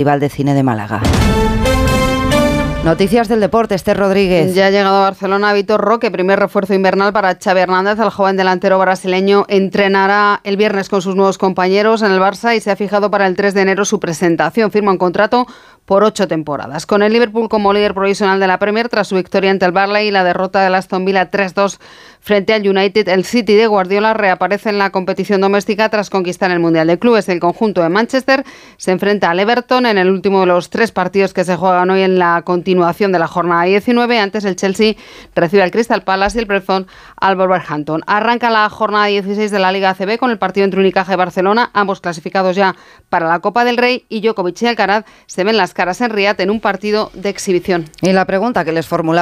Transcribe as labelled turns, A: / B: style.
A: Festival de Cine de Málaga. Noticias del deporte, Esther Rodríguez.
B: Ya ha llegado a Barcelona Vitor Roque, primer refuerzo invernal para Xavi Hernández. El joven delantero brasileño entrenará el viernes con sus nuevos compañeros en el Barça y se ha fijado para el 3 de enero su presentación. Firma un contrato por ocho temporadas. Con el Liverpool como líder provisional de la Premier tras su victoria ante el Barley y la derrota del Aston Villa 3-2 frente al United, el City de Guardiola reaparece en la competición doméstica tras conquistar el Mundial de Clubes. El conjunto de Manchester se enfrenta al Everton en el último de los tres partidos que se juegan hoy en la continuación de la jornada 19. Antes el Chelsea recibe al Crystal Palace y el Preston al Wolverhampton. Arranca la jornada 16 de la Liga ACB con el partido entre Unicaja y Barcelona, ambos clasificados ya para la Copa del Rey y Djokovic y Alcaraz se ven las caras en Riyadh en un partido de exhibición.
A: Y la pregunta que les formulaba